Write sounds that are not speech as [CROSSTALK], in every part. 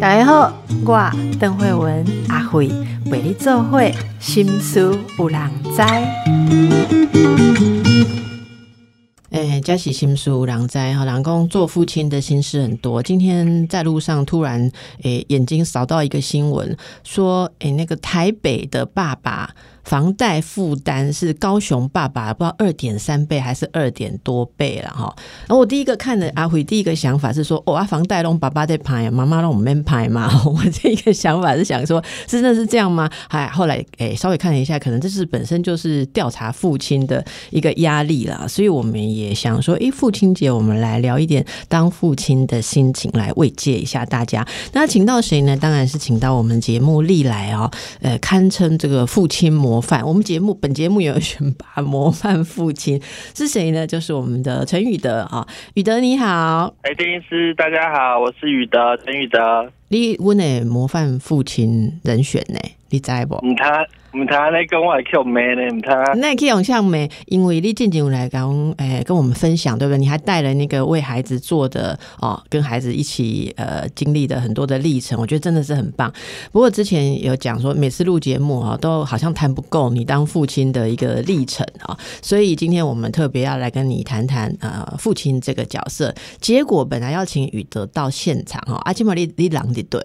大家好，我邓慧文阿慧为你做会心思有人知。哎，嘉喜心思有人知哈，人讲做父亲的心事很多。今天在路上突然，诶，眼睛扫到一个新闻，说，诶，那个台北的爸爸。房贷负担是高雄爸爸不知道二点三倍还是二点多倍了哈。然后我第一个看的阿辉第一个想法是说，哦，啊，房贷让爸爸在拍，妈妈让我们拍嘛。[LAUGHS] 我这一个想法是想说，真的是这样吗？还后来诶，稍微看了一下，可能这是本身就是调查父亲的一个压力啦。所以我们也想说，诶，父亲节我们来聊一点当父亲的心情，来慰藉一下大家。那请到谁呢？当然是请到我们节目历来哦，呃，堪称这个父亲模。模范，我们节目本节目有选拔 [LAUGHS] 模范父亲是谁呢？就是我们的陈宇德啊，宇德你好，哎，丁医师大家好，我是宇德，陈宇德，你问的模范父亲人选呢？你在不？嗯，他。唔他那跟我叫咩呢，唔他那可以用像妹，因为你进进来讲，诶，跟我们分享，对不对？你还带了那个为孩子做的哦，跟孩子一起呃经历的很多的历程，我觉得真的是很棒。不过之前有讲说，每次录节目啊，都好像谈不够你当父亲的一个历程啊，所以今天我们特别要来跟你谈谈呃父亲这个角色。结果本来要请宇德到现场哈，阿基玛丽丽郎的对。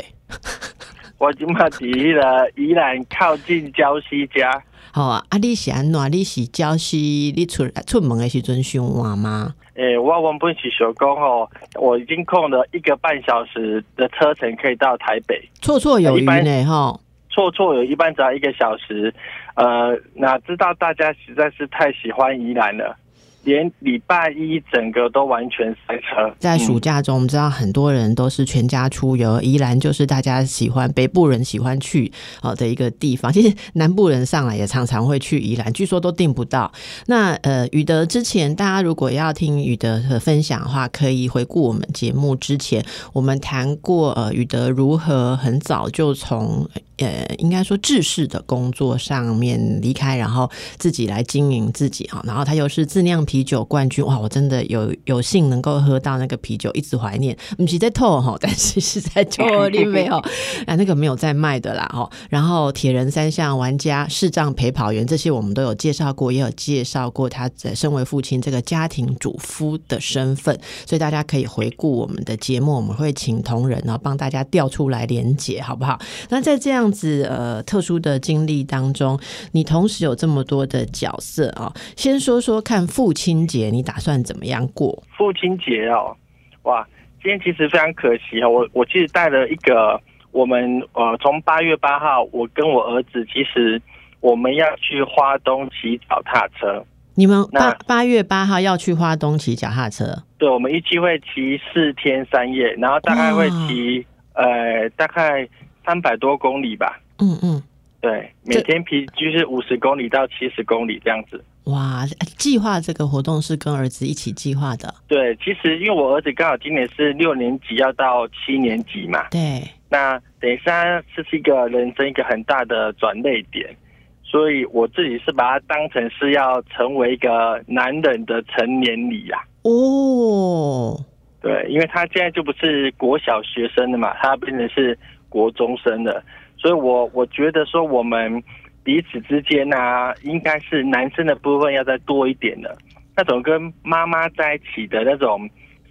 我今嘛伫迄个宜兰靠近礁溪家。好啊，啊，你是安怎？你是礁溪？你出出门的时阵想我吗？诶，我原本是想讲吼，我已经空了一个半小时的车程可以到台北。绰绰有余呢，哈。绰绰有，一般只要一个小时。呃，哪知道大家实在是太喜欢宜兰了。连礼拜一整个都完全塞车。在暑假中，我们知道很多人都是全家出游，宜兰就是大家喜欢北部人喜欢去哦的一个地方。[LAUGHS] 其实南部人上来也常常会去宜兰，据说都订不到。那呃，宇德之前，大家如果要听宇德的分享的话，可以回顾我们节目之前，我们谈过呃，宇德如何很早就从。呃，应该说制式的工作上面离开，然后自己来经营自己哈。然后他又是自酿啤酒冠军，哇！我真的有有幸能够喝到那个啤酒，一直怀念。不是在透哈，但是是在 [LAUGHS] 做里没有啊，那个没有在卖的啦哈。然后铁人三项玩家、视障陪跑员这些我们都有介绍过，也有介绍过他在身为父亲这个家庭主夫的身份，所以大家可以回顾我们的节目，我们会请同仁然后帮大家调出来连接，好不好？那在这样。子呃特殊的经历当中，你同时有这么多的角色啊，先说说看父亲节你打算怎么样过？父亲节哦，哇，今天其实非常可惜哦，我我其实带了一个，我们呃从八月八号，我跟我儿子其实我们要去花东骑脚踏车。你们八八月八号要去花东骑脚踏车？对，我们一期会骑四天三夜，然后大概会骑呃大概。三百多公里吧，嗯嗯，对，每天平均是五十公里到七十公里这样子。哇，计划这个活动是跟儿子一起计划的。对，其实因为我儿子刚好今年是六年级，要到七年级嘛。对，那等一下这是一个人生一个很大的转捩点，所以我自己是把它当成是要成为一个男人的成年礼呀。哦，对，因为他现在就不是国小学生了嘛，他变成是。国中生的，所以我我觉得说我们彼此之间呢，应该是男生的部分要再多一点的，那种跟妈妈在一起的那种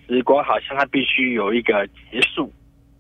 时光，好像他必须有一个结束，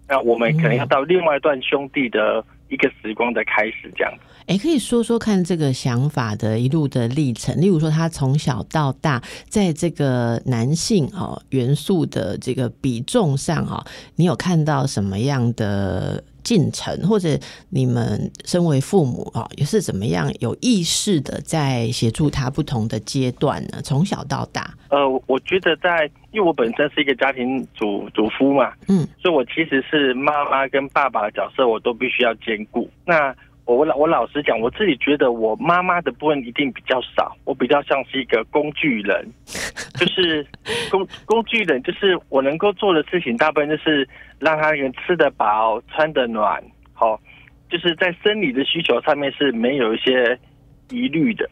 那我们可能要到另外一段兄弟的一个时光的开始，这样。哎，可以说说看这个想法的一路的历程。例如说，他从小到大，在这个男性哦元素的这个比重上哦，你有看到什么样的进程？或者你们身为父母啊，也是怎么样有意识的在协助他不同的阶段呢？从小到大，呃，我觉得在，因为我本身是一个家庭主主夫嘛，嗯，所以我其实是妈妈跟爸爸的角色，我都必须要兼顾。那我老我老实讲，我自己觉得我妈妈的部分一定比较少，我比较像是一个工具人，[LAUGHS] 就是工工具人，就是我能够做的事情，大部分就是让他人吃得饱、穿得暖，好，就是在生理的需求上面是没有一些疑虑的，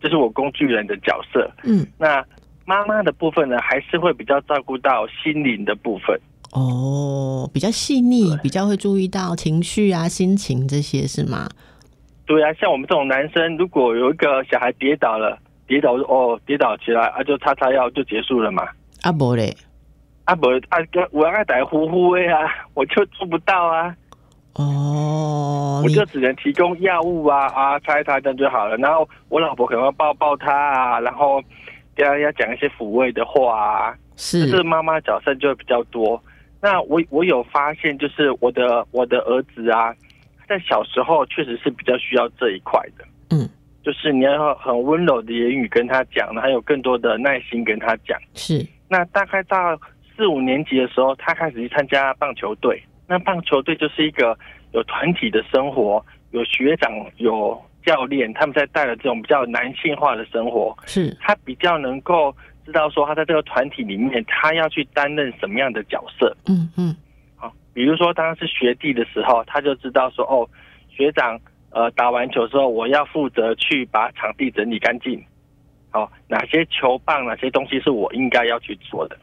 这是我工具人的角色。嗯，那妈妈的部分呢，还是会比较照顾到心灵的部分。哦，比较细腻，比较会注意到情绪啊、心情这些是吗？对啊，像我们这种男生，如果有一个小孩跌倒了，跌倒哦，跌倒起来啊，就擦擦药就结束了嘛。阿伯嘞，阿伯啊，我要带呼呼的啊，[LAUGHS] 我就做不到啊。哦，我就只能提供药物啊啊，擦一擦这样就好了。然后我老婆可能要抱抱他啊，然后要要讲一些抚慰的话啊。是，是妈妈角色就会比较多。那我我有发现，就是我的我的儿子啊。在小时候确实是比较需要这一块的，嗯，就是你要很温柔的言语跟他讲，还有更多的耐心跟他讲。是，那大概到四五年级的时候，他开始去参加棒球队。那棒球队就是一个有团体的生活，有学长、有教练，他们在带的这种比较男性化的生活。是，他比较能够知道说，他在这个团体里面，他要去担任什么样的角色。嗯嗯。好比如说，当是学弟的时候，他就知道说，哦，学长，呃，打完球之后，我要负责去把场地整理干净。哦，哪些球棒，哪些东西是我应该要去做的？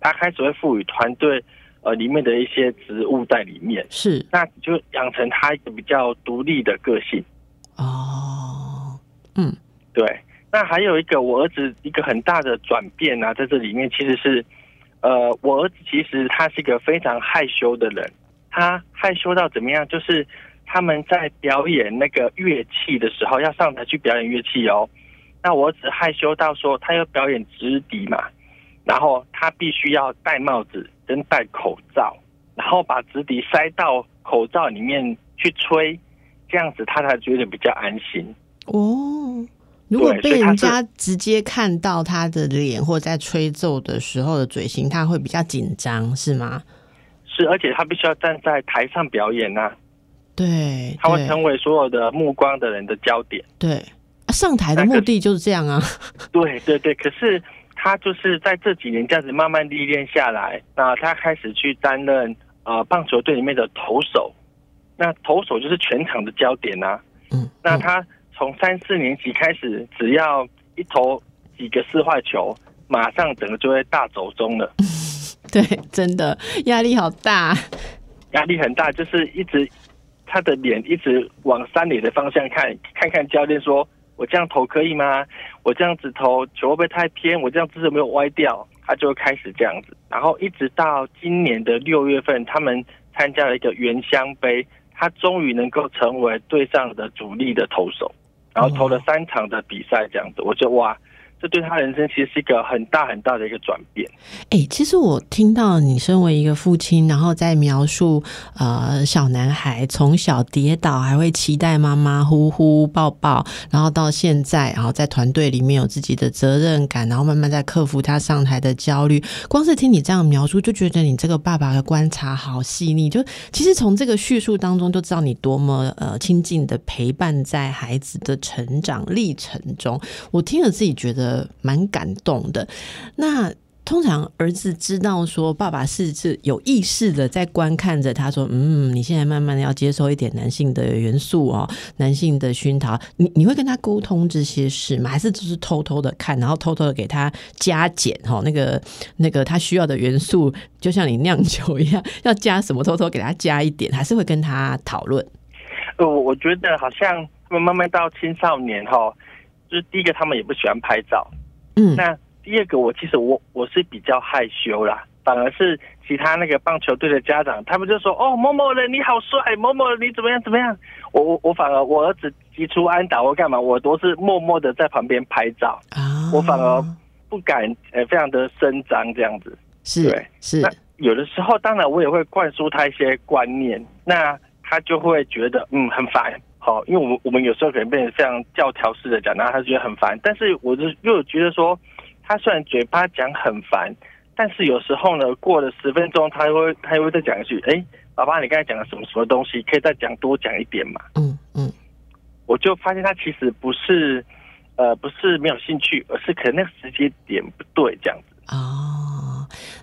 他开始会赋予团队，呃，里面的一些职务在里面。是，那就养成他一个比较独立的个性。哦，嗯，对。那还有一个，我儿子一个很大的转变啊，在这里面其实是。呃，我儿子其实他是一个非常害羞的人，他害羞到怎么样？就是他们在表演那个乐器的时候，要上台去表演乐器哦。那我儿子害羞到说，他要表演直笛嘛，然后他必须要戴帽子跟戴口罩，然后把直笛塞到口罩里面去吹，这样子他才觉得比较安心哦。如果被人家直接看到他的脸，或在吹奏的时候的嘴型，他会比较紧张，是吗？是，而且他必须要站在台上表演呐。对，他会成为所有的目光的人的焦点。对，上台的目的就是这样啊。[LAUGHS] 对对对，可是他就是在这几年这样子慢慢历练下来，那他开始去担任呃棒球队里面的投手，那投手就是全场的焦点呐。嗯，那他。从三四年级开始，只要一投几个四坏球，马上整个就会大走中了。[LAUGHS] 对，真的压力好大，压力很大，就是一直他的脸一直往三垒的方向看，看看教练说：“我这样投可以吗？我这样子投球会不会太偏？我这样姿势没有歪掉？”他就开始这样子，然后一直到今年的六月份，他们参加了一个原乡杯，他终于能够成为队上的主力的投手。然后投了三场的比赛，这样子，我觉得哇。这对他人生其实是一个很大很大的一个转变。哎，其实我听到你身为一个父亲，然后在描述呃小男孩从小跌倒，还会期待妈妈呼呼抱抱，然后到现在，然后在团队里面有自己的责任感，然后慢慢在克服他上台的焦虑。光是听你这样描述，就觉得你这个爸爸的观察好细腻。就其实从这个叙述当中，就知道你多么呃亲近的陪伴在孩子的成长历程中。我听了自己觉得。蛮感动的。那通常儿子知道说爸爸是是有意识的在观看着他，说：“嗯，你现在慢慢的要接受一点男性的元素哦，男性的熏陶。”你你会跟他沟通这些事吗？还是就是偷偷的看，然后偷偷的给他加减？哈，那个那个他需要的元素，就像你酿酒一样，[LAUGHS] 要加什么，偷偷给他加一点，还是会跟他讨论？呃，我觉得好像慢慢到青少年哈。就是第一个，他们也不喜欢拍照，嗯。那第二个，我其实我我是比较害羞啦，反而是其他那个棒球队的家长，他们就说：“哦，某某人你好帅，某某你怎么样怎么样。”我我我反而我儿子提出安打或干嘛，我都是默默的在旁边拍照啊。我反而不敢呃，非常的声张这样子。是，是。那有的时候，当然我也会灌输他一些观念，那他就会觉得嗯很烦。好，因为我们我们有时候可能变成非常教条式的讲，然后他觉得很烦。但是我就又觉得说，他虽然嘴巴讲很烦，但是有时候呢，过了十分钟，他会他又会再讲一句：“哎，爸爸，你刚才讲了什么什么东西？可以再讲多讲一点嘛？”嗯嗯，我就发现他其实不是呃不是没有兴趣，而是可能那个时间点不对这样子。哦，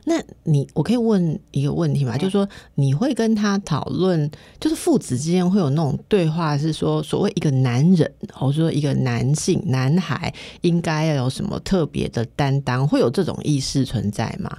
那你我可以问一个问题吗？就是说你会跟他讨论，就是父子之间会有那种对话，是说所谓一个男人，或者说一个男性男孩应该要有什么特别的担当，会有这种意识存在吗？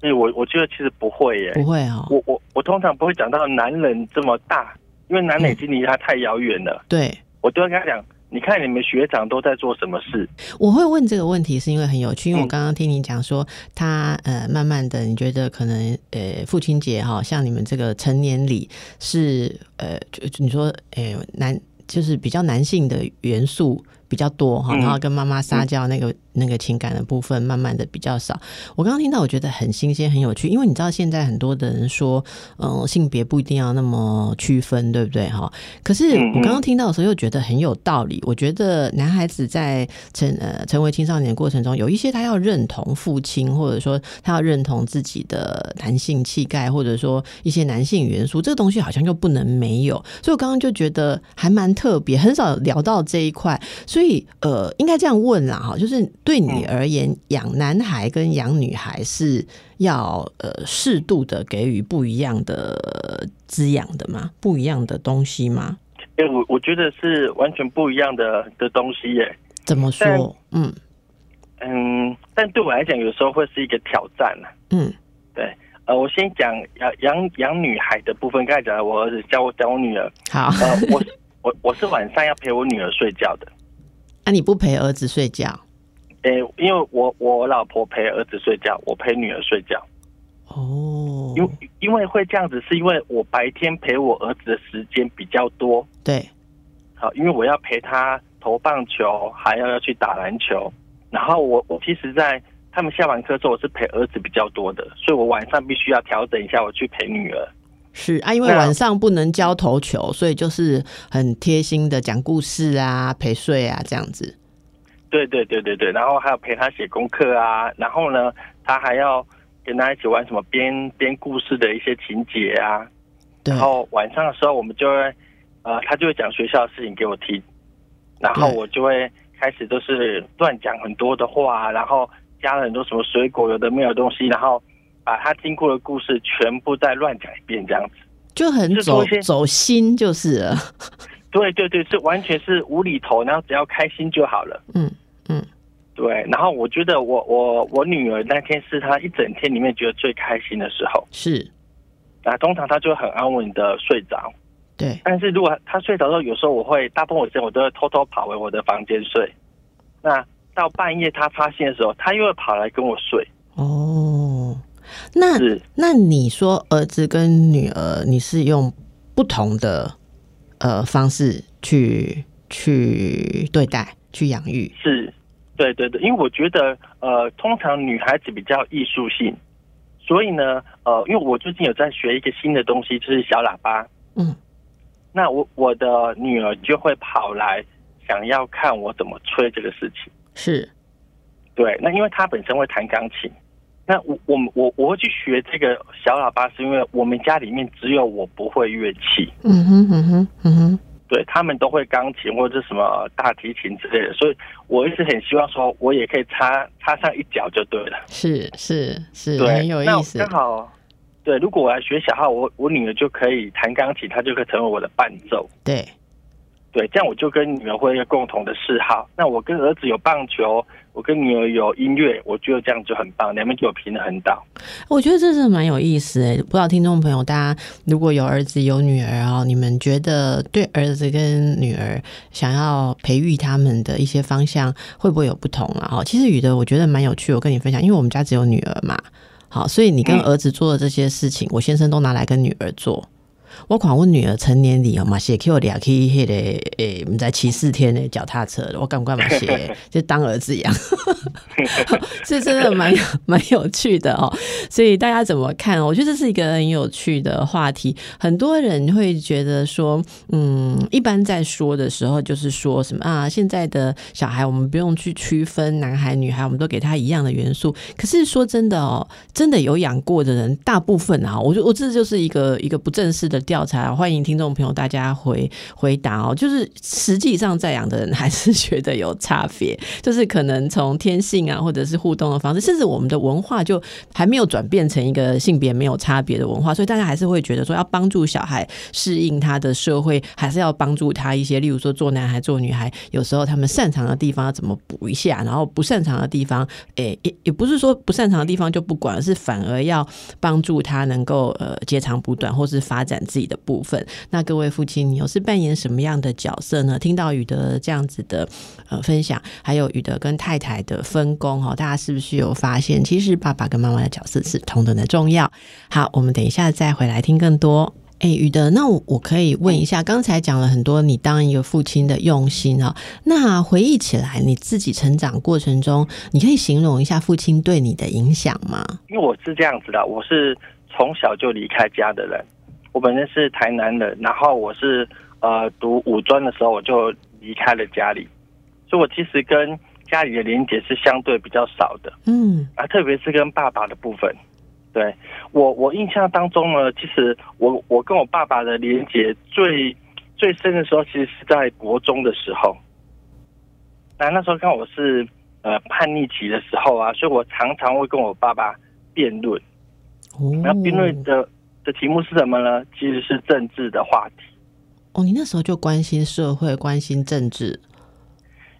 对我我觉得其实不会耶，不会啊。我我我通常不会讲到男人这么大，因为男人已经离他太遥远了。对，我都会跟他讲。你看你们学长都在做什么事？我会问这个问题，是因为很有趣，因为我刚刚听你讲说，他呃，慢慢的，你觉得可能呃，父亲节哈，像你们这个成年礼是呃，就你说呃，男就是比较男性的元素比较多哈，然后跟妈妈撒娇那个。那个情感的部分慢慢的比较少。我刚刚听到，我觉得很新鲜、很有趣，因为你知道现在很多的人说，嗯，性别不一定要那么区分，对不对？哈。可是我刚刚听到的时候，又觉得很有道理。我觉得男孩子在成呃成为青少年的过程中，有一些他要认同父亲，或者说他要认同自己的男性气概，或者说一些男性元素，这个东西好像又不能没有。所以我刚刚就觉得还蛮特别，很少聊到这一块。所以呃，应该这样问啦，哈，就是。对你而言，养男孩跟养女孩是要呃适度的给予不一样的滋养的吗？不一样的东西吗？哎，我我觉得是完全不一样的的东西耶。怎么说？嗯嗯，但对我来讲，有时候会是一个挑战呢。嗯，对。呃，我先讲养养养女孩的部分。刚才讲我儿子教我教我女儿。好。呃，我我我是晚上要陪我女儿睡觉的。那你不陪儿子睡觉？诶，因为我我老婆陪儿子睡觉，我陪女儿睡觉。哦，因因为会这样子，是因为我白天陪我儿子的时间比较多。对，好，因为我要陪他投棒球，还要要去打篮球。然后我我其实，在他们下完课之后，我是陪儿子比较多的，所以我晚上必须要调整一下，我去陪女儿。是啊，因为晚上不能教投球，所以就是很贴心的讲故事啊，陪睡啊，这样子。对对对对对，然后还要陪他写功课啊，然后呢，他还要跟他一起玩什么编编故事的一些情节啊。然后晚上的时候，我们就会，呃，他就会讲学校的事情给我听，然后我就会开始都是乱讲很多的话，然后加了很多什么水果有的没有东西，然后把他经过的故事全部再乱讲一遍，这样子就很走走心就是了。[LAUGHS] 对对对，是完全是无厘头，然后只要开心就好了。嗯。嗯，对，然后我觉得我我我女儿那天是她一整天里面觉得最开心的时候，是，那通常她就很安稳的睡着，对，但是如果她睡着之后，有时候我会大部分时间我都会偷偷跑回我的房间睡，那到半夜她发现的时候，她又会跑来跟我睡。哦，那那你说儿子跟女儿，你是用不同的呃方式去去对待？去养育？是，对对对，因为我觉得呃，通常女孩子比较艺术性，所以呢，呃，因为我最近有在学一个新的东西，就是小喇叭，嗯，那我我的女儿就会跑来想要看我怎么吹这个事情，是，对，那因为她本身会弹钢琴，那我我我我会去学这个小喇叭，是因为我们家里面只有我不会乐器，嗯哼嗯哼嗯哼。对他们都会钢琴或者什么大提琴之类的，所以我一直很希望说，我也可以插插上一脚就对了。是是是，很有意思。刚好，对，如果我要学小号，我我女儿就可以弹钢琴，她就可以成为我的伴奏。对。对，这样我就跟女儿会一个共同的嗜好。那我跟儿子有棒球，我跟女儿有音乐，我觉得这样就很棒，两边就有平衡到。我觉得这是蛮有意思诶。不知道听众朋友，大家如果有儿子有女儿啊，你们觉得对儿子跟女儿想要培育他们的一些方向，会不会有不同啊？哈，其实宇的我觉得蛮有趣，我跟你分享，因为我们家只有女儿嘛，好，所以你跟儿子做的这些事情，我先生都拿来跟女儿做。我看我女儿成年礼哦嘛，写 Q 俩去迄个诶，唔知骑四天的脚踏车，我敢不敢嘛写，[LAUGHS] 就当儿子养，[LAUGHS] 这真的蛮蛮有趣的哦。所以大家怎么看？我觉得这是一个很有趣的话题。很多人会觉得说，嗯，一般在说的时候，就是说什么啊，现在的小孩我们不用去区分男孩女孩，我们都给他一样的元素。可是说真的哦，真的有养过的人，大部分啊，我觉我这就是一个一个不正式的。调查，欢迎听众朋友大家回回答哦。就是实际上在养的人还是觉得有差别，就是可能从天性啊，或者是互动的方式，甚至我们的文化就还没有转变成一个性别没有差别的文化，所以大家还是会觉得说，要帮助小孩适应他的社会，还是要帮助他一些，例如说做男孩做女孩，有时候他们擅长的地方要怎么补一下，然后不擅长的地方，诶，也也不是说不擅长的地方就不管，是反而要帮助他能够呃截长补短，或是发展自己的部分。那各位父亲，你又是扮演什么样的角色呢？听到宇德这样子的呃分享，还有宇德跟太太的分工哈，大家是不是有发现，其实爸爸跟妈妈的角色是同等的重要？好，我们等一下再回来听更多。哎，宇德，那我我可以问一下，刚才讲了很多你当一个父亲的用心啊，那回忆起来你自己成长过程中，你可以形容一下父亲对你的影响吗？因为我是这样子的，我是从小就离开家的人，我本身是台南人，然后我是呃读五专的时候我就离开了家里，所以我其实跟家里的连接是相对比较少的，嗯，啊，特别是跟爸爸的部分。对我，我印象当中呢，其实我我跟我爸爸的连接最最深的时候，其实是在国中的时候。那那时候看我是呃叛逆期的时候啊，所以我常常会跟我爸爸辩论。那辩论的的题目是什么呢？其实是政治的话题。哦，你那时候就关心社会，关心政治。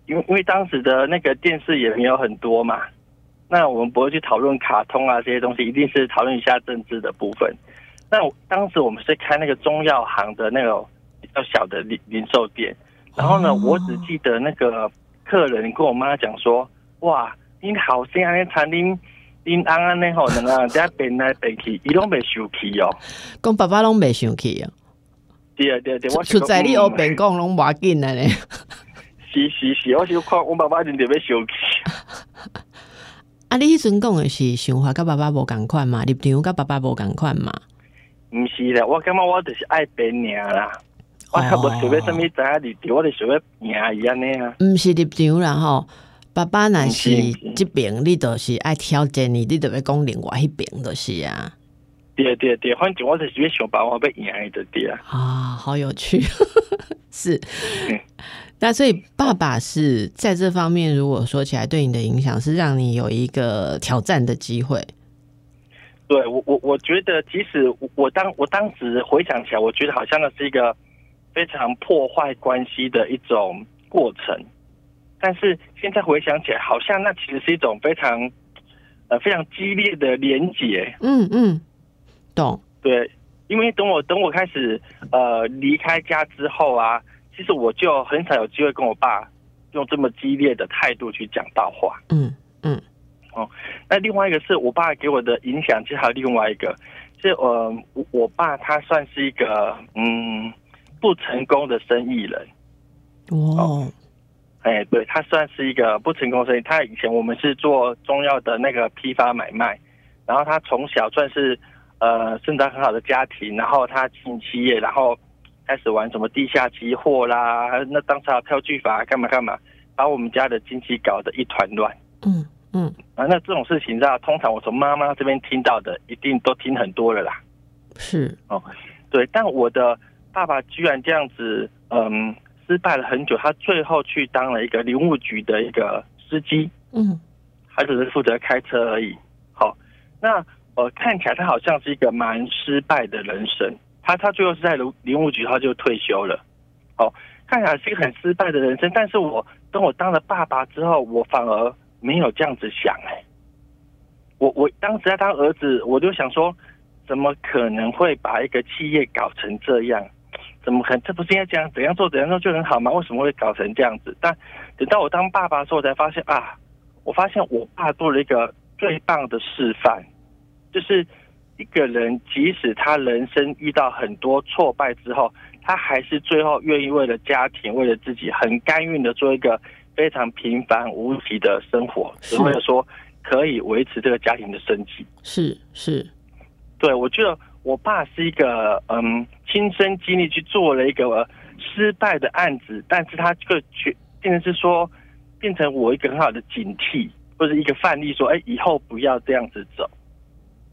因为因为当时的那个电视也没有很多嘛。那我们不会去讨论卡通啊这些东西，一定是讨论一下政治的部分。那当时我们是开那个中药行的那种比较小的零零售店，然后呢，我只记得那个客人跟我妈讲说：“哇，你好心安尼餐厅，你安安那吼，能啊，在变来变去，伊拢未生气哦。”讲爸爸拢未生气哦。对啊对啊对，我出在你后边讲拢无紧的呢。是是是，我就看我爸爸一定特别生气。啊！你迄阵讲的是想法跟爸爸无共款嘛？立场跟爸爸无共款嘛？毋是啦，我感觉我就是爱变赢啦。我较无想要什么知影立场，我就想要赢伊安尼啊。毋是立场啦吼，爸爸若是即边，你就是爱挑战你，你就要讲另外迄边就是啊。对对对，反正我就是要想办法要赢伊的对啊。啊，好有趣，是。那所以爸爸是在这方面，如果说起来对你的影响是让你有一个挑战的机会。对我我我觉得，即使我当我当时回想起来，我觉得好像那是一个非常破坏关系的一种过程。但是现在回想起来，好像那其实是一种非常呃非常激烈的连结。嗯嗯，懂。对，因为等我等我开始呃离开家之后啊。其实我就很少有机会跟我爸用这么激烈的态度去讲大话。嗯嗯。哦，那另外一个是我爸给我的影响，其实还有另外一个，是呃，我我爸他算是一个嗯不成功的生意人。哦。哎，对他算是一个不成功生意。他以前我们是做中药的那个批发买卖，然后他从小算是呃生长很好的家庭，然后他进企业，然后。开始玩什么地下期货啦，那当时票据法干嘛干嘛，把我们家的经济搞得一团乱。嗯嗯，啊，那这种事情，知道通常我从妈妈这边听到的，一定都听很多了啦。是哦，对，但我的爸爸居然这样子，嗯，失败了很久，他最后去当了一个林务局的一个司机。嗯，他只是负责开车而已。好，那呃，看起来他好像是一个蛮失败的人生。他他最后是在林林务局，他就退休了。哦，看起来是一个很失败的人生。但是我等我当了爸爸之后，我反而没有这样子想。哎，我我当时在当儿子，我就想说，怎么可能会把一个企业搞成这样？怎么可能？这不是应该这样？怎样做怎样做就很好吗？为什么会搞成这样子？但等到我当爸爸的时候，我才发现啊，我发现我爸做了一个最棒的示范，就是。一个人，即使他人生遇到很多挫败之后，他还是最后愿意为了家庭、为了自己，很甘愿的做一个非常平凡无奇的生活，只为了说可以维持这个家庭的生计。是是，对我觉得我爸是一个嗯，亲身经历去做了一个失败的案子，但是他这个却变成是说，变成我一个很好的警惕，或者一个范例，说，哎，以后不要这样子走。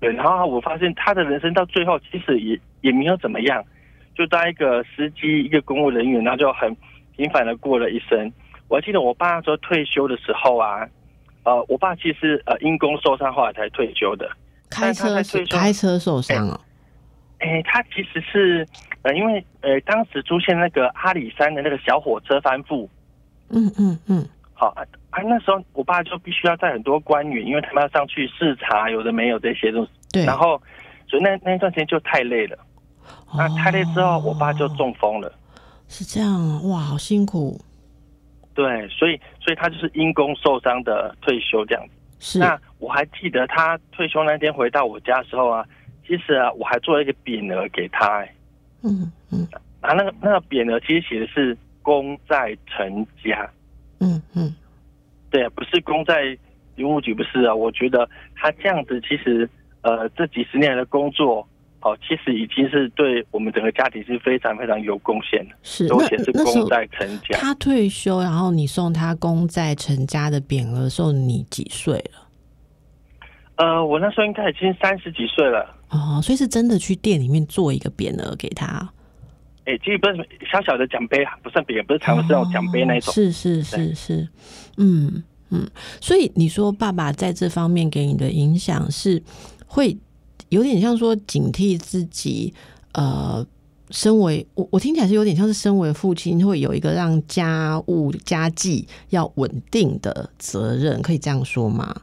对，然后我发现他的人生到最后其实也也没有怎么样，就当一个司机，一个公务人员，然后就很平凡的过了一生。我还记得我爸那时候退休的时候啊，呃，我爸其实呃因公受伤，后来才退休的。开车开车受伤了。哎，他其实是呃，因为呃，当时出现那个阿里山的那个小火车翻覆。嗯嗯嗯。好啊，那时候我爸就必须要带很多官员，因为他们要上去视察，有的没有这些东西。对。然后，所以那那一段时间就太累了。那太累之后，我爸就中风了。是这样哇，好辛苦。对，所以所以他就是因公受伤的退休这样子。是。那我还记得他退休那天回到我家的时候啊，其实啊，我还做了一个匾额给他。哎。嗯嗯。啊，那个那个匾额其实写的是“功在成家”。嗯嗯。对，不是功在林务局，不是啊。我觉得他这样子，其实呃，这几十年的工作。哦，其实已经是对我们整个家庭是非常非常有贡献的。是，而且是功在成家。他退休，然后你送他功在成家的匾额的时候，你几岁了？呃，我那时候应该已经三十几岁了。哦，所以是真的去店里面做一个匾额给他。哎，其实不是小小的奖杯啊，不算也，不是台湾那种奖杯那种。是是是是，嗯嗯。所以你说爸爸在这方面给你的影响是会。有点像说警惕自己，呃，身为我，我听起来是有点像是身为父亲会有一个让家务家计要稳定的责任，可以这样说吗？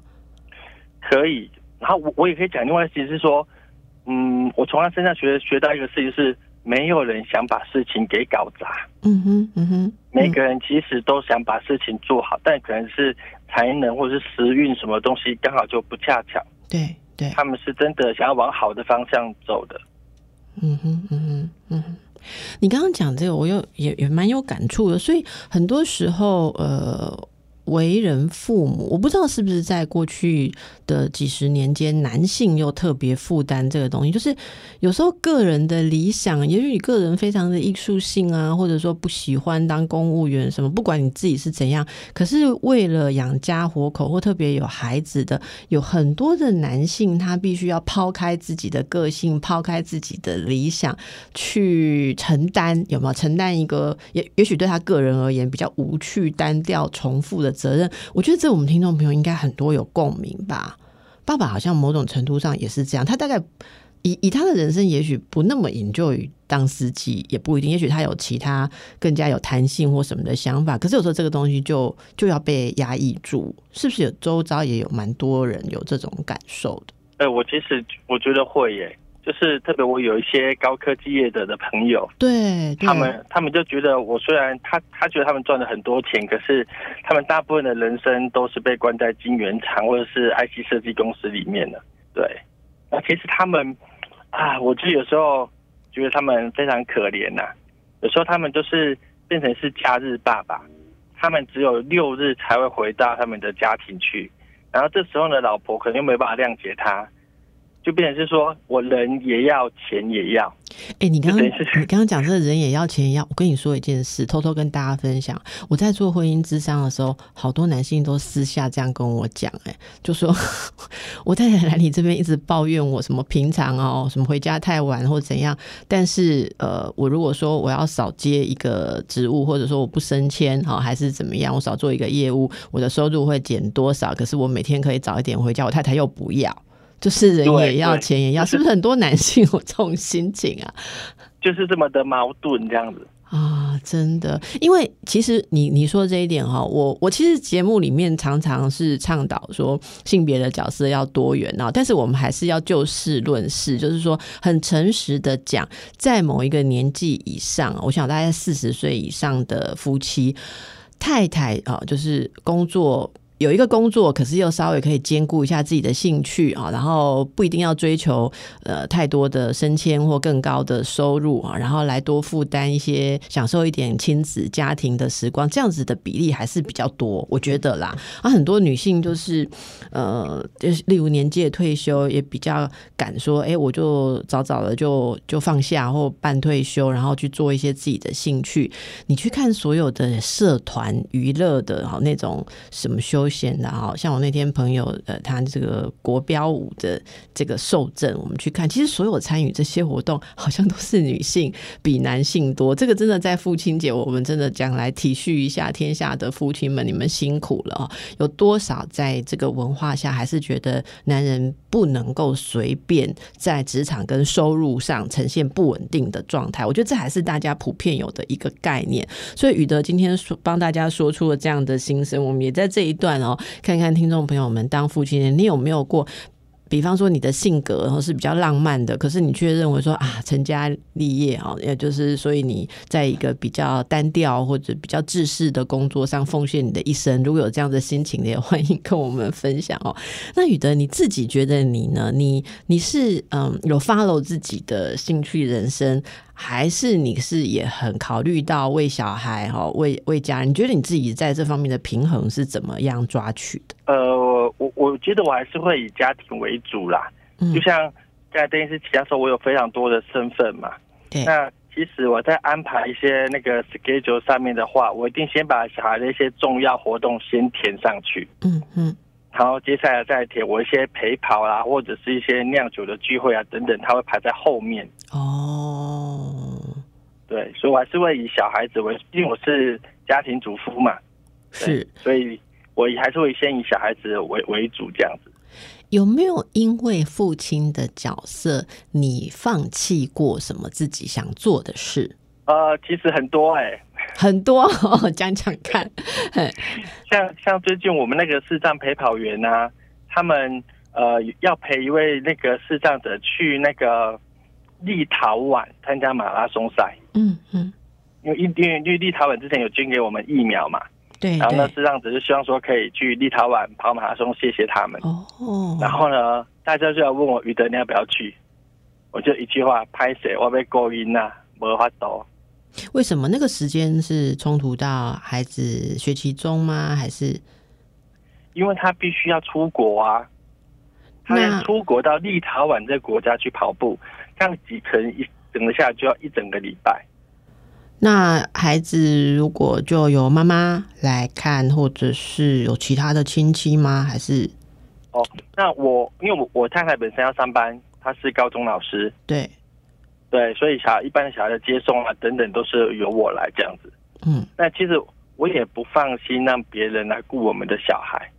可以。然后我我也可以讲另外，一件事是说，嗯，我从他身上学学到一个事情是，没有人想把事情给搞砸。嗯哼，嗯哼，每个人其实都想把事情做好，但可能是才能或者是时运什么东西刚好就不恰巧。对。对，他们是真的想要往好的方向走的。嗯哼，嗯哼，嗯哼。你刚刚讲这个，我又也也蛮有感触的。所以很多时候，呃。为人父母，我不知道是不是在过去的几十年间，男性又特别负担这个东西。就是有时候个人的理想，也许你个人非常的艺术性啊，或者说不喜欢当公务员什么，不管你自己是怎样，可是为了养家活口或特别有孩子的，有很多的男性，他必须要抛开自己的个性，抛开自己的理想，去承担有没有承担一个也也许对他个人而言比较无趣、单调、重复的。责任，我觉得这我们听众朋友应该很多有共鸣吧。爸爸好像某种程度上也是这样，他大概以以他的人生，也许不那么引咎于当司机，也不一定。也许他有其他更加有弹性或什么的想法，可是有时候这个东西就就要被压抑住，是不是？有周遭也有蛮多人有这种感受的。哎，我其实我觉得会耶。就是特别，我有一些高科技业的的朋友，对他们，他们就觉得我虽然他他觉得他们赚了很多钱，可是他们大部分的人生都是被关在晶圆厂或者是 IC 设计公司里面的。对，那其实他们啊，我就有时候觉得他们非常可怜呐。有时候他们就是变成是假日爸爸，他们只有六日才会回到他们的家庭去，然后这时候呢，老婆可能又没办法谅解他。就变成是说，我人也要，钱也要。哎，你刚刚你刚刚讲这个人也要，钱也要。我跟你说一件事，偷偷跟大家分享。我在做婚姻智商的时候，好多男性都私下这样跟我讲，哎，就说 [LAUGHS] 我太太来你这边一直抱怨我什么平常哦，什么回家太晚或怎样。但是呃，我如果说我要少接一个职务，或者说我不升迁哈，还是怎么样，我少做一个业务，我的收入会减多少？可是我每天可以早一点回家，我太太又不要。就是人也要钱也要，是不是很多男性有这种心情啊？就是这么的矛盾这样子啊，真的。因为其实你你说这一点哈，我我其实节目里面常常是倡导说性别的角色要多元啊，但是我们还是要就事论事，就是说很诚实的讲，在某一个年纪以上，我想大概四十岁以上的夫妻太太啊，就是工作。有一个工作，可是又稍微可以兼顾一下自己的兴趣啊，然后不一定要追求呃太多的升迁或更高的收入啊，然后来多负担一些，享受一点亲子家庭的时光，这样子的比例还是比较多，我觉得啦。啊，很多女性就是呃，就是例如年纪退休，也比较敢说，哎，我就早早的就就放下或半退休，然后去做一些自己的兴趣。你去看所有的社团娱乐的哈那种什么休。休闲的哈，像我那天朋友呃，他这个国标舞的这个受证，我们去看，其实所有参与这些活动，好像都是女性比男性多。这个真的在父亲节，我们真的将来体恤一下天下的父亲们，你们辛苦了啊！有多少在这个文化下，还是觉得男人不能够随便在职场跟收入上呈现不稳定的状态？我觉得这还是大家普遍有的一个概念。所以宇德今天说帮大家说出了这样的心声，我们也在这一段哦，看看听众朋友们当父亲的，你有没有过？比方说你的性格然后是比较浪漫的，可是你却认为说啊，成家立业啊，也就是所以你在一个比较单调或者比较自私的工作上奉献你的一生。如果有这样的心情的，也欢迎跟我们分享哦。[LAUGHS] 那宇德你自己觉得你呢？你你是嗯有 follow 自己的兴趣人生？还是你是也很考虑到为小孩哈，为为家人？你觉得你自己在这方面的平衡是怎么样抓取的？呃，我我觉得我还是会以家庭为主啦。嗯，就像在电视其他说，我有非常多的身份嘛。对。那其实我在安排一些那个 schedule 上面的话，我一定先把小孩的一些重要活动先填上去。嗯嗯。然后接下来再填我一些陪跑啦，或者是一些酿酒的聚会啊等等，他会排在后面。哦，对，所以我还是会以小孩子为，因为我是家庭主妇嘛。是，所以我还是会先以小孩子为为主这样子。有没有因为父亲的角色，你放弃过什么自己想做的事？呃，其实很多哎。很多 [LAUGHS] 讲讲看，[LAUGHS] 像像最近我们那个视障陪跑员啊，他们呃要陪一位那个视障者去那个立陶宛参加马拉松赛。嗯嗯，因为因因为因为立陶宛之前有捐给我们疫苗嘛，对，然后那视障者就希望说可以去立陶宛跑马拉松，谢谢他们。哦，然后呢，大家就要问我余德你要不要去？我就一句话拍谁我被勾引呐，没法抖。为什么那个时间是冲突到孩子学期中吗？还是因为他必须要出国啊？他要出国到立陶宛这个国家去跑步，这样几层一整个下来就要一整个礼拜。那孩子如果就由妈妈来看，或者是有其他的亲戚吗？还是哦？那我因为我我太太本身要上班，她是高中老师，对。对，所以小一般的小孩的接送啊等等都是由我来这样子。嗯，那其实我也不放心让别人来顾我们的小孩。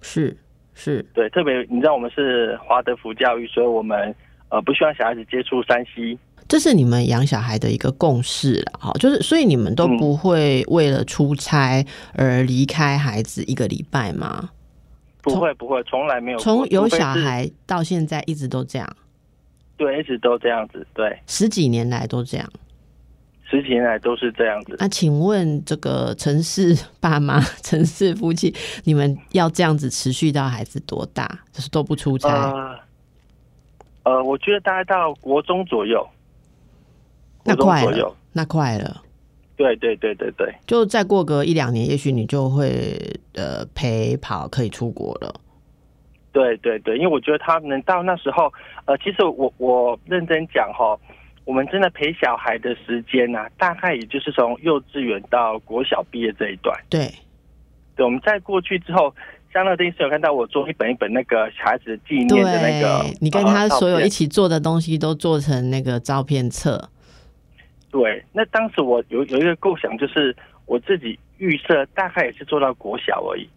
是是，对，特别你知道我们是华德福教育，所以我们呃不希望小孩子接触山西。这是你们养小孩的一个共识了，哈，就是所以你们都不会为了出差而离开孩子一个礼拜吗？不会不会，从来没有，从有小孩到现在一直都这样。对，一直都这样子。对，十几年来都这样，十几年来都是这样子。那请问这个城市爸妈、[LAUGHS] 城市夫妻，你们要这样子持续到孩子多大？就是都不出差？呃，我觉得大概到国中左右，那快了，那快了。对对对对对，就再过个一两年，也许你就会呃陪跑可以出国了。对对对，因为我觉得他能到那时候，呃，其实我我认真讲哈，我们真的陪小孩的时间呢，大概也就是从幼稚园到国小毕业这一段。对，对，我们在过去之后，像那丁是有看到我做一本一本那个小孩子的纪念的那个，你跟他所有一起做的东西都做成那个照片册。对，那当时我有有一个构想，就是我自己预设大概也是做到国小而已，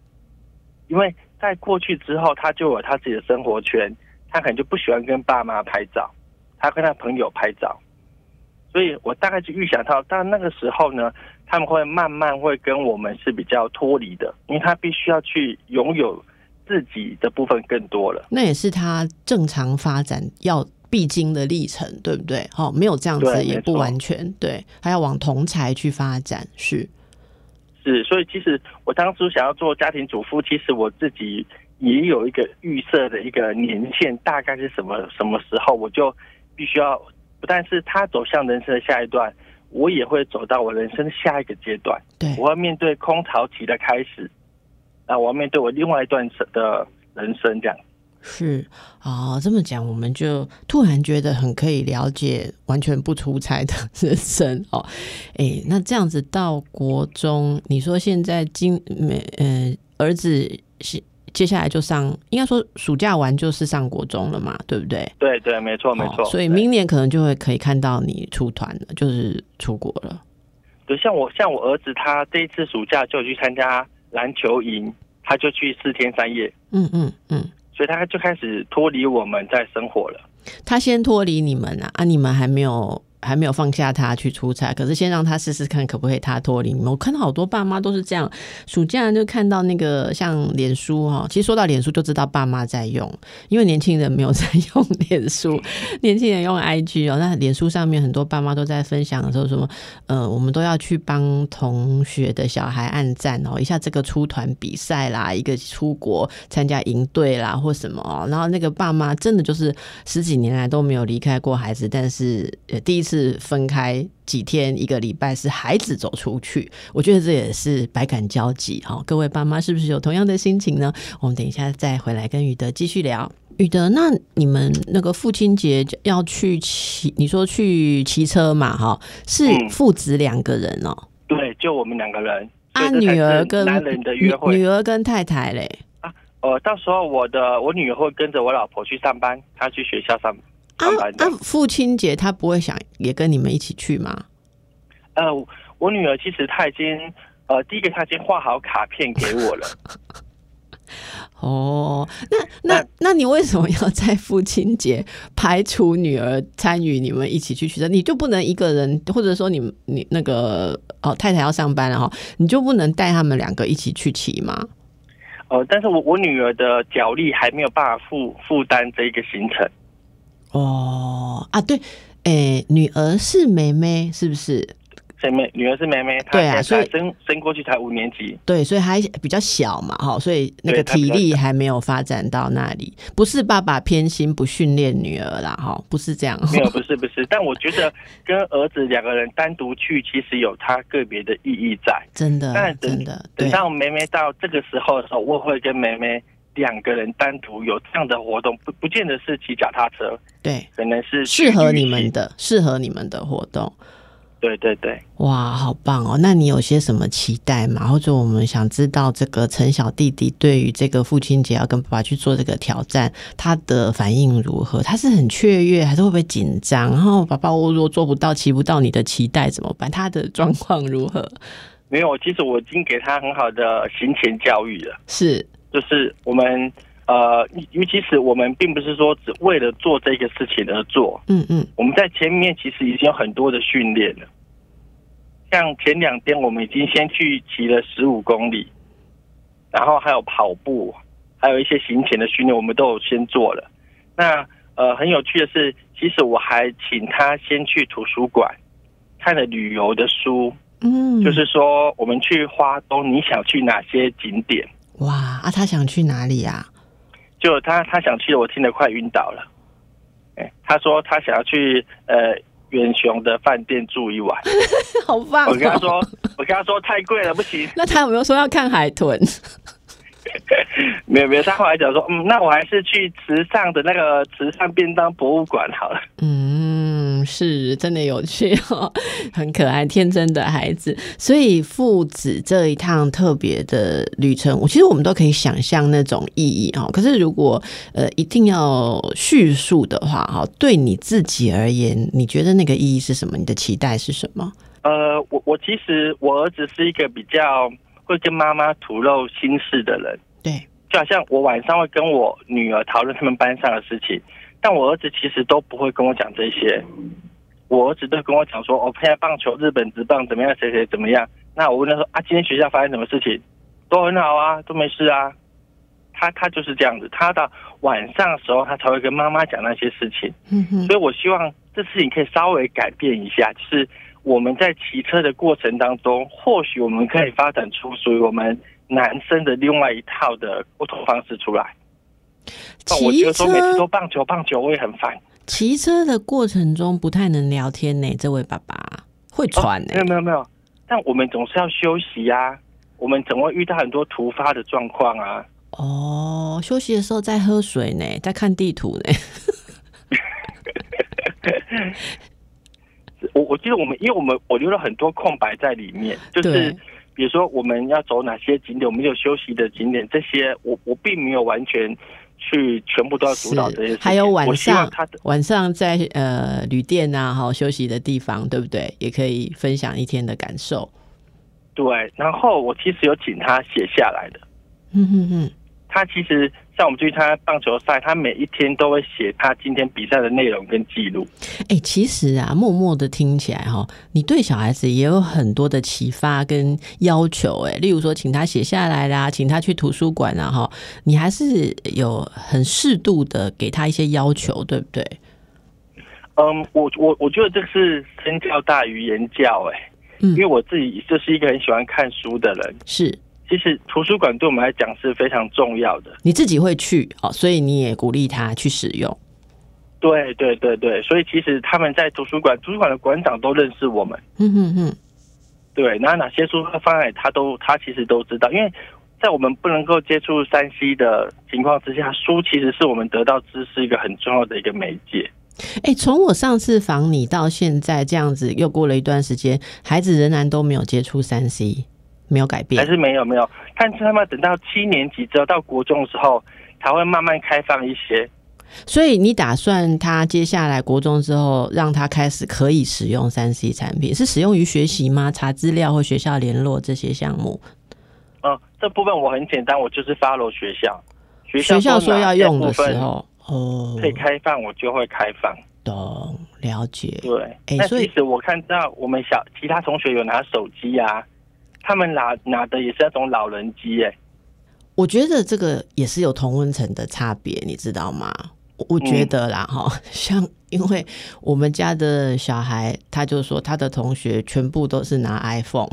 因为。在过去之后，他就有他自己的生活圈，他可能就不喜欢跟爸妈拍照，他跟他朋友拍照，所以我大概就预想到，到那个时候呢，他们会慢慢会跟我们是比较脱离的，因为他必须要去拥有自己的部分更多了。那也是他正常发展要必经的历程，对不对？哦，没有这样子也不完全对，还要往同才去发展是。是，所以其实我当初想要做家庭主妇，其实我自己也有一个预设的一个年限，大概是什么什么时候，我就必须要不但是他走向人生的下一段，我也会走到我人生的下一个阶段。对，我要面对空巢期的开始，那，我要面对我另外一段的人生这样。是啊，这么讲我们就突然觉得很可以了解完全不出差的 [LAUGHS] 人生哦。哎，那这样子到国中，你说现在今没呃儿子是接下来就上，应该说暑假完就是上国中了嘛，对不对？对对，没错没错。所以明年可能就会可以看到你出团了，就是出国了。对，像我像我儿子，他这一次暑假就去参加篮球营，他就去四天三夜。嗯嗯嗯。所以他就开始脱离我们在生活了。他先脱离你们了，啊，你们还没有。还没有放下他去出差，可是先让他试试看可不可以他脱离。我看到好多爸妈都是这样，暑假就看到那个像脸书哈，其实说到脸书就知道爸妈在用，因为年轻人没有在用脸书，年轻人用 IG 哦。那脸书上面很多爸妈都在分享的时候，什么呃，我们都要去帮同学的小孩按赞哦，一下这个出团比赛啦，一个出国参加营队啦或什么哦，然后那个爸妈真的就是十几年来都没有离开过孩子，但是呃第一次。是分开几天，一个礼拜是孩子走出去，我觉得这也是百感交集哈。各位爸妈是不是有同样的心情呢？我们等一下再回来跟宇德继续聊。宇德，那你们那个父亲节要去骑，你说去骑车嘛？哈，是父子两个人哦。对，就我们两个人。啊，女儿跟男人的约会，女儿跟太太嘞。啊，呃，到时候我的我女儿会跟着我老婆去上班，她去学校上班。啊，那父亲节他不会想也跟你们一起去吗？呃，我女儿其实她已经呃，第一个她已经画好卡片给我了。[LAUGHS] 哦，那那那你为什么要在父亲节排除女儿参与你们一起去取车？你就不能一个人，或者说你你那个哦太太要上班了哈，你就不能带他们两个一起去骑吗？呃，但是我我女儿的脚力还没有办法负负担这一个行程。哦啊，对，诶，女儿是妹妹，是不是？妹妹，女儿是妹妹，对啊，所以升升过去才五年级，对，所以还比较小嘛，哈，所以那个体力还没有发展到那里。不是爸爸偏心不训练女儿啦，哈，不是这样。没有，不是，不是。但我觉得跟儿子两个人单独去，其实有他个别的意义在。真的，但真的，等到妹妹到这个时候的时候，我会跟妹妹。两个人单独有这样的活动，不不见得是骑脚踏车，对，可能是适合你们的，适合你们的活动。对对对，哇，好棒哦！那你有些什么期待吗？或者我们想知道这个陈小弟弟对于这个父亲节要跟爸爸去做这个挑战，他的反应如何？他是很雀跃，还是会不会紧张？然后爸爸，我如果做不到，骑不到你的期待怎么办？他的状况如何？没有，其实我已经给他很好的行前教育了。是。就是我们呃，尤其是我们并不是说只为了做这个事情而做，嗯嗯，我们在前面其实已经有很多的训练了。像前两天我们已经先去骑了十五公里，然后还有跑步，还有一些行前的训练，我们都有先做了。那呃，很有趣的是，其实我还请他先去图书馆看了旅游的书，嗯，就是说我们去花东，你想去哪些景点？哇啊！他想去哪里呀？就他他想去，我听得快晕倒了。哎，他说他想要去呃远雄的饭店住一晚，[LAUGHS] 好棒！我跟他说，我跟他说太贵了，不行。[LAUGHS] 那他有没有说要看海豚？没有没有，他后来讲说，嗯，那我还是去慈善的那个慈善便当博物馆好了。嗯，是真的有趣哦，[LAUGHS] 很可爱天真的孩子。所以父子这一趟特别的旅程，我其实我们都可以想象那种意义哈。可是如果呃一定要叙述的话哈，对你自己而言，你觉得那个意义是什么？你的期待是什么？呃，我我其实我儿子是一个比较。会跟妈妈吐露心事的人，对，就好像我晚上会跟我女儿讨论他们班上的事情，但我儿子其实都不会跟我讲这些。我儿子都跟我讲说，我现在棒球日本职棒怎么样，谁谁怎么样。那我问他说啊，今天学校发生什么事情？都很好啊，都没事啊。他他就是这样子，他到晚上的时候，他才会跟妈妈讲那些事情。嗯哼，所以我希望这事情可以稍微改变一下，就是。我们在骑车的过程当中，或许我们可以发展出属于我们男生的另外一套的沟通方式出来。我觉得说每次都棒球棒球，我也很烦。骑车的过程中不太能聊天呢，这位爸爸会喘呢。没有没有没有，但我们总是要休息呀。我们总会遇到很多突发的状况啊。哦，休息的时候在喝水呢，在看地图呢。[LAUGHS] 我我记得我们，因为我们我留了很多空白在里面，就是比如说我们要走哪些景点，我们有休息的景点，这些我我并没有完全去全部都要主导这些事情。还有晚上，晚上在呃旅店啊，哈休息的地方，对不对？也可以分享一天的感受。对，然后我其实有请他写下来的。嗯嗯嗯。他其实像我们去参加棒球赛，他每一天都会写他今天比赛的内容跟记录。哎，其实啊，默默的听起来哈，你对小孩子也有很多的启发跟要求。哎，例如说，请他写下来啦，请他去图书馆啊，哈，你还是有很适度的给他一些要求，对不对？嗯，我我我觉得这个是身教大于言教，哎，嗯，因为我自己就是一个很喜欢看书的人，是。其实图书馆对我们来讲是非常重要的。你自己会去哦，所以你也鼓励他去使用。对对对对，所以其实他们在图书馆，图书馆的馆长都认识我们。嗯哼哼。对，那哪些书放在他都他其实都知道，因为在我们不能够接触山西的情况之下，书其实是我们得到知识一个很重要的一个媒介。哎，从我上次访你到现在这样子，又过了一段时间，孩子仍然都没有接触山西。没有改变，还是没有没有，但是他们等到七年级之后到国中的时候，才会慢慢开放一些。所以你打算他接下来国中之后，让他开始可以使用三 C 产品，是使用于学习吗？查资料或学校联络这些项目？嗯，这部分我很简单，我就是 follow 学校，学校说要用的时候，哦，可以开放，我就会开放。懂，了解。对，那其实我看到我们小其他同学有拿手机啊。他们拿拿的也是那种老人机哎，我觉得这个也是有同温层的差别，你知道吗？我觉得啦哈，像因为我们家的小孩，他就说他的同学全部都是拿 iPhone。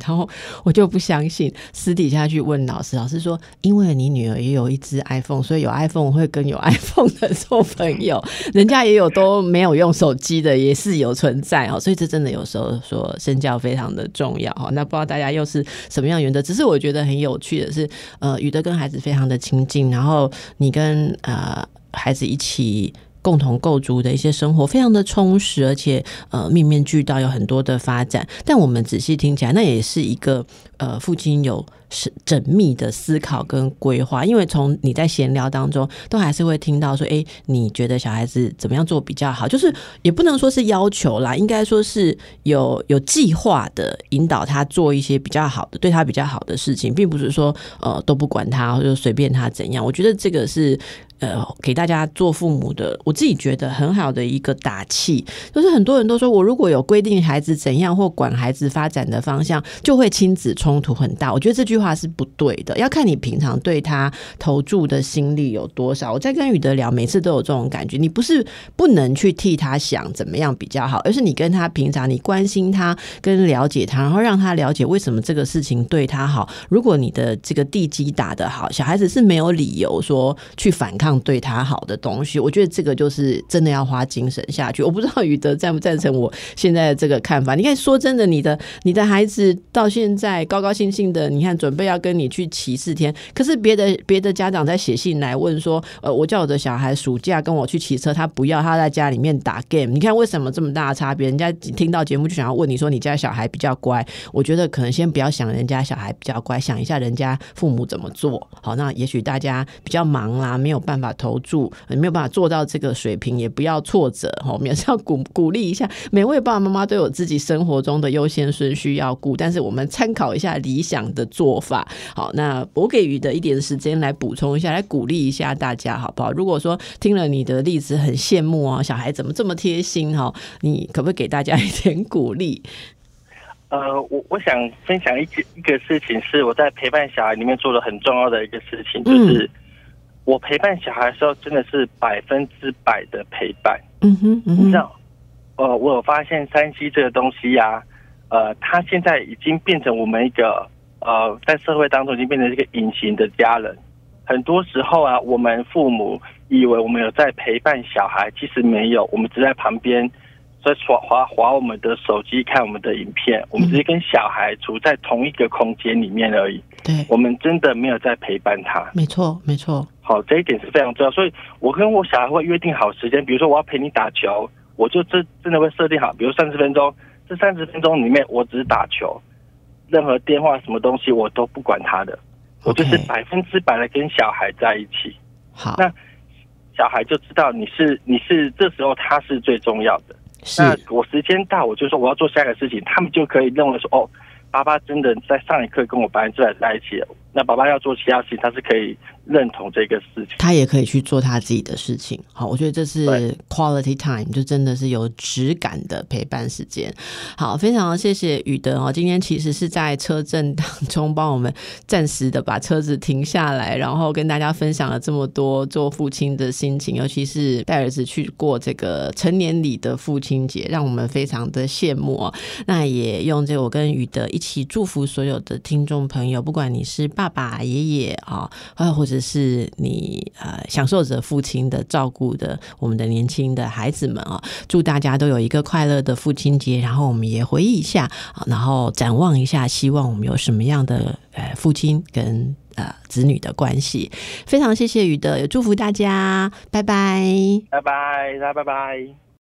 然后我就不相信，私底下去问老师，老师说，因为你女儿也有一只 iPhone，所以有 iPhone 会跟有 [LAUGHS] iPhone 的做朋友，人家也有都没有用手机的，也是有存在哦。所以这真的有时候说身教非常的重要哈。那不知道大家又是什么样原则？只是我觉得很有趣的是，呃，宇德跟孩子非常的亲近，然后你跟呃孩子一起。共同构筑的一些生活非常的充实，而且呃面面俱到，有很多的发展。但我们仔细听起来，那也是一个呃父亲有是缜密的思考跟规划。因为从你在闲聊当中，都还是会听到说，哎，你觉得小孩子怎么样做比较好？就是也不能说是要求啦，应该说是有有计划的引导他做一些比较好的，对他比较好的事情，并不是说呃都不管他，或者随便他怎样。我觉得这个是。呃，给大家做父母的，我自己觉得很好的一个打气，就是很多人都说，我如果有规定孩子怎样或管孩子发展的方向，就会亲子冲突很大。我觉得这句话是不对的，要看你平常对他投注的心力有多少。我在跟宇德聊，每次都有这种感觉，你不是不能去替他想怎么样比较好，而是你跟他平常你关心他，跟了解他，然后让他了解为什么这个事情对他好。如果你的这个地基打得好，小孩子是没有理由说去反抗。对他好的东西，我觉得这个就是真的要花精神下去。我不知道宇德赞不赞成我现在的这个看法。你看，说真的，你的你的孩子到现在高高兴兴的，你看准备要跟你去骑四天，可是别的别的家长在写信来问说，呃，我叫我的小孩暑假跟我去骑车，他不要，他在家里面打 game。你看为什么这么大的差别？人家听到节目就想要问你说，你家小孩比较乖。我觉得可能先不要想人家小孩比较乖，想一下人家父母怎么做好。那也许大家比较忙啦，没有办法。法投注，没有办法做到这个水平，也不要挫折哈。我们也是要鼓鼓励一下，每位爸爸妈妈都有自己生活中的优先顺序要顾，但是我们参考一下理想的做法。好，那我给予的一点时间来补充一下，来鼓励一下大家，好不好？如果说听了你的例子很羡慕啊，小孩怎么这么贴心哈？你可不可以给大家一点鼓励？[LAUGHS] 呃，我我想分享一个一个事情，是我在陪伴小孩里面做了很重要的一个事情，就是。我陪伴小孩的时候，真的是百分之百的陪伴。嗯哼，你知道，呃，我有发现山西这个东西呀，呃，它现在已经变成我们一个呃，在社会当中已经变成一个隐形的家人。很多时候啊，我们父母以为我们有在陪伴小孩，其实没有，我们只在旁边在耍滑滑我们的手机看我们的影片，我们只是跟小孩处在同一个空间里面而已。对，我们真的没有在陪伴他。没错，没错。好，这一点是非常重要。所以我跟我小孩会约定好时间，比如说我要陪你打球，我就真真的会设定好，比如三十分钟，这三十分钟里面我只是打球，任何电话什么东西我都不管他的，我就是百分之百的跟小孩在一起。好，那小孩就知道你是你是这时候他是最重要的。那我时间到，我就说我要做下一个事情，他们就可以认为说哦。爸爸真的在上一刻跟我百分之百在一起，那爸爸要做其他事情，他是可以认同这个事情，他也可以去做他自己的事情。好，我觉得这是 quality time，就真的是有质感的陪伴时间。好，非常谢谢宇德哦，今天其实是在车震当中帮我们暂时的把车子停下来，然后跟大家分享了这么多做父亲的心情，尤其是带儿子去过这个成年礼的父亲节，让我们非常的羡慕哦。那也用这我跟宇德一。起祝福所有的听众朋友，不管你是爸爸、爷爷啊，啊，或者是你呃享受着父亲的照顾的我们的年轻的孩子们啊，祝大家都有一个快乐的父亲节。然后我们也回忆一下，然后展望一下，希望我们有什么样的呃父亲跟呃子女的关系。非常谢谢雨的，也祝福大家，拜拜，拜拜，大家拜拜。